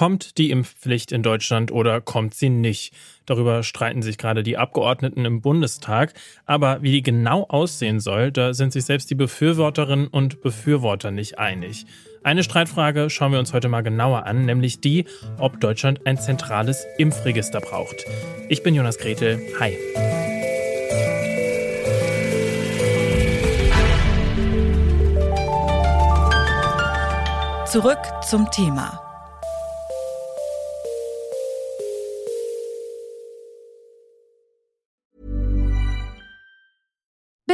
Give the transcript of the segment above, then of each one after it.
Kommt die Impfpflicht in Deutschland oder kommt sie nicht? Darüber streiten sich gerade die Abgeordneten im Bundestag. Aber wie die genau aussehen soll, da sind sich selbst die Befürworterinnen und Befürworter nicht einig. Eine Streitfrage schauen wir uns heute mal genauer an, nämlich die, ob Deutschland ein zentrales Impfregister braucht. Ich bin Jonas Gretel. Hi. Zurück zum Thema.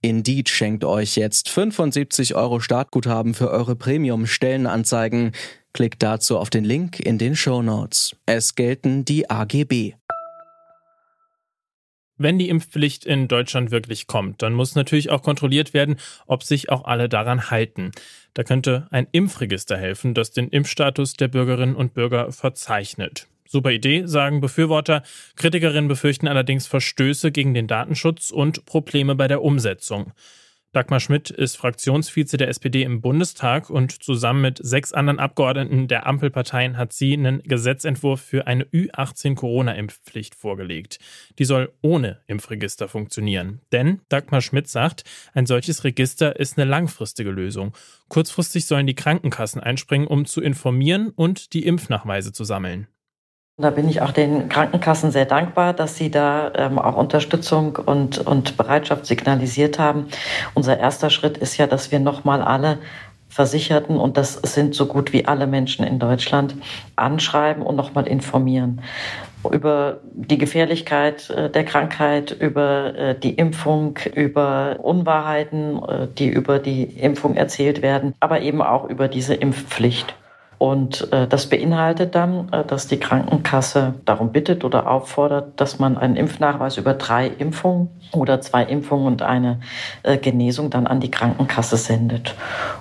Indeed schenkt euch jetzt 75 Euro Startguthaben für eure Premium-Stellenanzeigen. Klickt dazu auf den Link in den Show Notes. Es gelten die AGB. Wenn die Impfpflicht in Deutschland wirklich kommt, dann muss natürlich auch kontrolliert werden, ob sich auch alle daran halten. Da könnte ein Impfregister helfen, das den Impfstatus der Bürgerinnen und Bürger verzeichnet. Super Idee, sagen Befürworter. Kritikerinnen befürchten allerdings Verstöße gegen den Datenschutz und Probleme bei der Umsetzung. Dagmar Schmidt ist Fraktionsvize der SPD im Bundestag und zusammen mit sechs anderen Abgeordneten der Ampelparteien hat sie einen Gesetzentwurf für eine Ü18-Corona-Impfpflicht vorgelegt. Die soll ohne Impfregister funktionieren. Denn, Dagmar Schmidt sagt, ein solches Register ist eine langfristige Lösung. Kurzfristig sollen die Krankenkassen einspringen, um zu informieren und die Impfnachweise zu sammeln. Da bin ich auch den Krankenkassen sehr dankbar, dass sie da ähm, auch Unterstützung und, und Bereitschaft signalisiert haben. Unser erster Schritt ist ja, dass wir nochmal alle Versicherten, und das sind so gut wie alle Menschen in Deutschland, anschreiben und nochmal informieren über die Gefährlichkeit äh, der Krankheit, über äh, die Impfung, über Unwahrheiten, äh, die über die Impfung erzählt werden, aber eben auch über diese Impfpflicht. Und äh, das beinhaltet dann, äh, dass die Krankenkasse darum bittet oder auffordert, dass man einen Impfnachweis über drei Impfungen oder zwei Impfungen und eine äh, Genesung dann an die Krankenkasse sendet.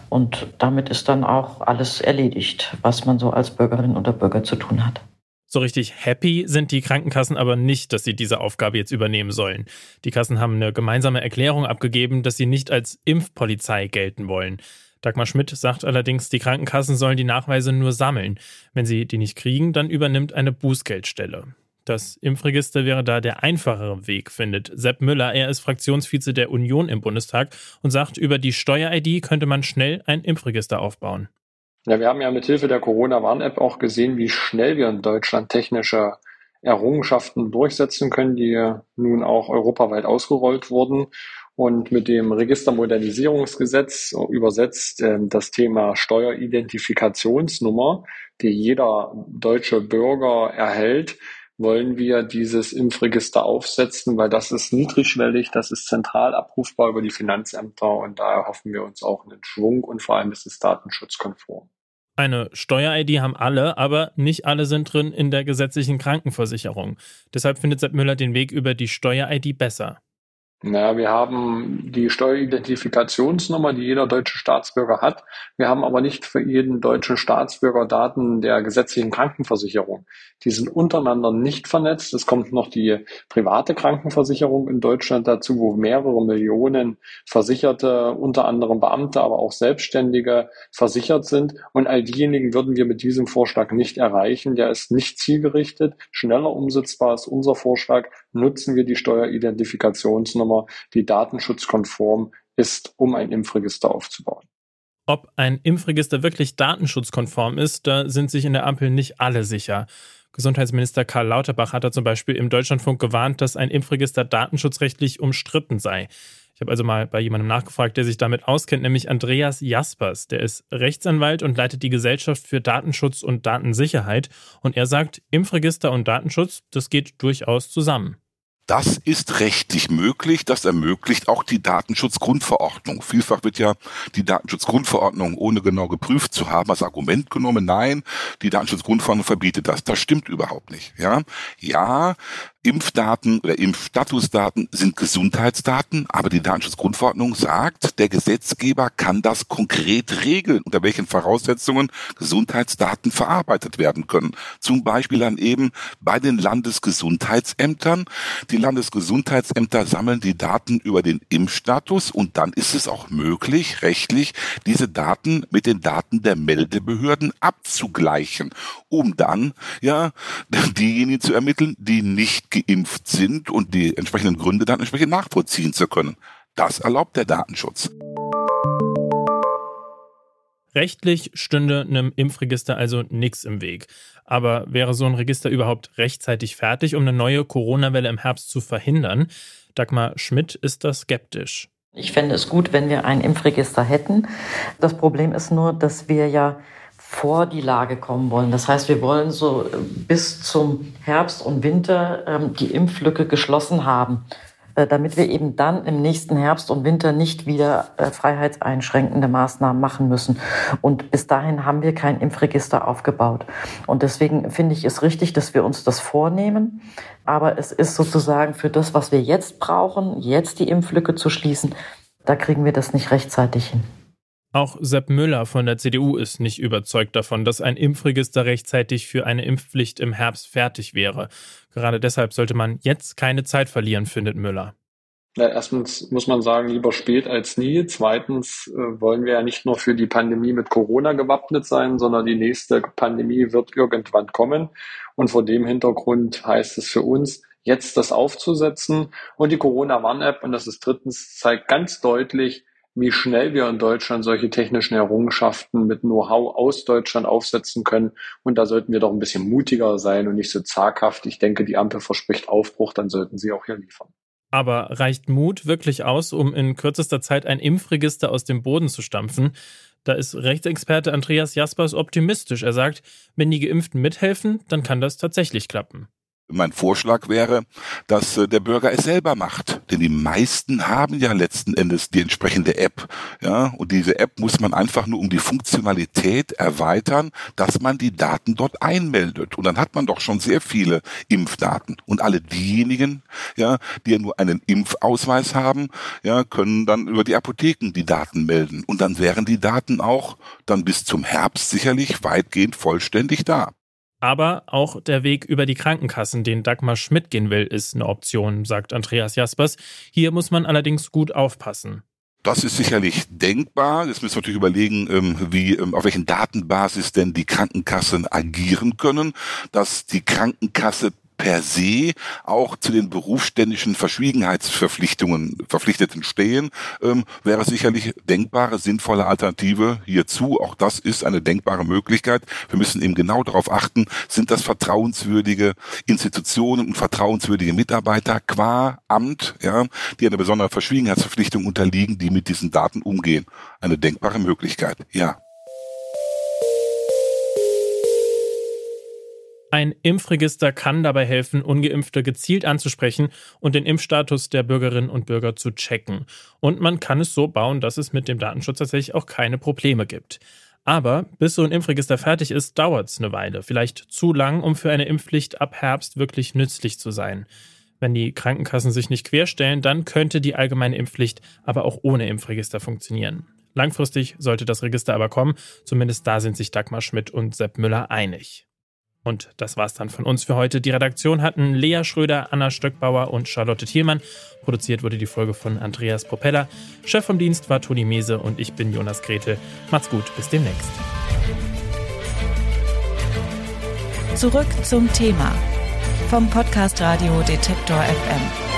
Und damit ist dann auch alles erledigt, was man so als Bürgerin oder Bürger zu tun hat. So richtig happy sind die Krankenkassen aber nicht, dass sie diese Aufgabe jetzt übernehmen sollen. Die Kassen haben eine gemeinsame Erklärung abgegeben, dass sie nicht als Impfpolizei gelten wollen. Dagmar Schmidt sagt allerdings, die Krankenkassen sollen die Nachweise nur sammeln. Wenn sie die nicht kriegen, dann übernimmt eine Bußgeldstelle. Das Impfregister wäre da der einfachere Weg, findet Sepp Müller. Er ist Fraktionsvize der Union im Bundestag und sagt, über die Steuer-ID könnte man schnell ein Impfregister aufbauen. Ja, wir haben ja mit Hilfe der Corona-Warn-App auch gesehen, wie schnell wir in Deutschland technische Errungenschaften durchsetzen können, die nun auch europaweit ausgerollt wurden und mit dem Registermodernisierungsgesetz übersetzt äh, das Thema Steueridentifikationsnummer, die jeder deutsche Bürger erhält, wollen wir dieses Impfregister aufsetzen, weil das ist niedrigschwellig, das ist zentral abrufbar über die Finanzämter und da erhoffen wir uns auch einen Schwung und vor allem ist es datenschutzkonform. Eine Steuer-ID haben alle, aber nicht alle sind drin in der gesetzlichen Krankenversicherung. Deshalb findet Sepp Müller den Weg über die Steuer-ID besser. Naja, wir haben die Steueridentifikationsnummer, die jeder deutsche Staatsbürger hat. Wir haben aber nicht für jeden deutschen Staatsbürger Daten der gesetzlichen Krankenversicherung. Die sind untereinander nicht vernetzt. Es kommt noch die private Krankenversicherung in Deutschland dazu, wo mehrere Millionen Versicherte, unter anderem Beamte, aber auch Selbstständige versichert sind. Und all diejenigen würden wir mit diesem Vorschlag nicht erreichen. Der ist nicht zielgerichtet. Schneller umsetzbar ist unser Vorschlag. Nutzen wir die Steueridentifikationsnummer die datenschutzkonform ist, um ein Impfregister aufzubauen. Ob ein Impfregister wirklich datenschutzkonform ist, da sind sich in der Ampel nicht alle sicher. Gesundheitsminister Karl Lauterbach hat da zum Beispiel im Deutschlandfunk gewarnt, dass ein Impfregister datenschutzrechtlich umstritten sei. Ich habe also mal bei jemandem nachgefragt, der sich damit auskennt, nämlich Andreas Jaspers. Der ist Rechtsanwalt und leitet die Gesellschaft für Datenschutz und Datensicherheit. Und er sagt, Impfregister und Datenschutz, das geht durchaus zusammen. Das ist rechtlich möglich. Das ermöglicht auch die Datenschutzgrundverordnung. Vielfach wird ja die Datenschutzgrundverordnung ohne genau geprüft zu haben als Argument genommen. Nein, die Datenschutzgrundverordnung verbietet das. Das stimmt überhaupt nicht. Ja, ja Impfdaten oder Impfstatusdaten sind Gesundheitsdaten, aber die Datenschutzgrundverordnung sagt, der Gesetzgeber kann das konkret regeln, unter welchen Voraussetzungen Gesundheitsdaten verarbeitet werden können. Zum Beispiel dann eben bei den Landesgesundheitsämtern. Die Landesgesundheitsämter sammeln die Daten über den Impfstatus und dann ist es auch möglich, rechtlich diese Daten mit den Daten der Meldebehörden abzugleichen, um dann ja diejenigen zu ermitteln, die nicht geimpft sind und die entsprechenden Gründe dann entsprechend nachvollziehen zu können. Das erlaubt der Datenschutz. Rechtlich stünde einem Impfregister also nichts im Weg. Aber wäre so ein Register überhaupt rechtzeitig fertig, um eine neue Corona-Welle im Herbst zu verhindern? Dagmar Schmidt ist da skeptisch. Ich fände es gut, wenn wir ein Impfregister hätten. Das Problem ist nur, dass wir ja vor die Lage kommen wollen. Das heißt, wir wollen so bis zum Herbst und Winter ähm, die Impflücke geschlossen haben. Äh, damit wir eben dann im nächsten Herbst und Winter nicht wieder äh, freiheitseinschränkende Maßnahmen machen müssen. Und bis dahin haben wir kein Impfregister aufgebaut. Und deswegen finde ich es richtig, dass wir uns das vornehmen. Aber es ist sozusagen für das, was wir jetzt brauchen, jetzt die Impflücke zu schließen, da kriegen wir das nicht rechtzeitig hin. Auch Sepp Müller von der CDU ist nicht überzeugt davon, dass ein Impfregister rechtzeitig für eine Impfpflicht im Herbst fertig wäre. Gerade deshalb sollte man jetzt keine Zeit verlieren, findet Müller. Ja, erstens muss man sagen, lieber spät als nie. Zweitens äh, wollen wir ja nicht nur für die Pandemie mit Corona gewappnet sein, sondern die nächste Pandemie wird irgendwann kommen. Und vor dem Hintergrund heißt es für uns, jetzt das aufzusetzen. Und die Corona-Warn-App, und das ist drittens, zeigt ganz deutlich, wie schnell wir in Deutschland solche technischen Errungenschaften mit Know-how aus Deutschland aufsetzen können. Und da sollten wir doch ein bisschen mutiger sein und nicht so zaghaft. Ich denke, die Ampel verspricht Aufbruch, dann sollten sie auch hier liefern. Aber reicht Mut wirklich aus, um in kürzester Zeit ein Impfregister aus dem Boden zu stampfen? Da ist Rechtsexperte Andreas Jaspers optimistisch. Er sagt, wenn die Geimpften mithelfen, dann kann das tatsächlich klappen. Mein Vorschlag wäre, dass äh, der Bürger es selber macht, denn die meisten haben ja letzten Endes die entsprechende App, ja, und diese App muss man einfach nur um die Funktionalität erweitern, dass man die Daten dort einmeldet. Und dann hat man doch schon sehr viele Impfdaten. Und alle diejenigen, ja, die ja nur einen Impfausweis haben, ja, können dann über die Apotheken die Daten melden. Und dann wären die Daten auch dann bis zum Herbst sicherlich weitgehend vollständig da. Aber auch der Weg über die Krankenkassen, den Dagmar Schmidt gehen will, ist eine Option, sagt Andreas Jaspers. Hier muss man allerdings gut aufpassen. Das ist sicherlich denkbar. Jetzt müssen wir natürlich überlegen, ähm, wie, ähm, auf welchen Datenbasis denn die Krankenkassen agieren können, dass die Krankenkasse per se auch zu den berufsständischen Verschwiegenheitsverpflichtungen Verpflichteten stehen, ähm, wäre sicherlich denkbare, sinnvolle Alternative hierzu. Auch das ist eine denkbare Möglichkeit. Wir müssen eben genau darauf achten, sind das vertrauenswürdige Institutionen und vertrauenswürdige Mitarbeiter qua Amt, ja, die einer besonderen Verschwiegenheitsverpflichtung unterliegen, die mit diesen Daten umgehen. Eine denkbare Möglichkeit, ja. Ein Impfregister kann dabei helfen, ungeimpfte gezielt anzusprechen und den Impfstatus der Bürgerinnen und Bürger zu checken. Und man kann es so bauen, dass es mit dem Datenschutz tatsächlich auch keine Probleme gibt. Aber bis so ein Impfregister fertig ist, dauert es eine Weile. Vielleicht zu lang, um für eine Impfpflicht ab Herbst wirklich nützlich zu sein. Wenn die Krankenkassen sich nicht querstellen, dann könnte die allgemeine Impfpflicht aber auch ohne Impfregister funktionieren. Langfristig sollte das Register aber kommen, zumindest da sind sich Dagmar Schmidt und Sepp Müller einig. Und das war's dann von uns für heute. Die Redaktion hatten Lea Schröder, Anna Stöckbauer und Charlotte Thielmann. Produziert wurde die Folge von Andreas Propeller. Chef vom Dienst war Toni Mese und ich bin Jonas Gretel. Macht's gut, bis demnächst. Zurück zum Thema vom Podcast Radio Detektor FM.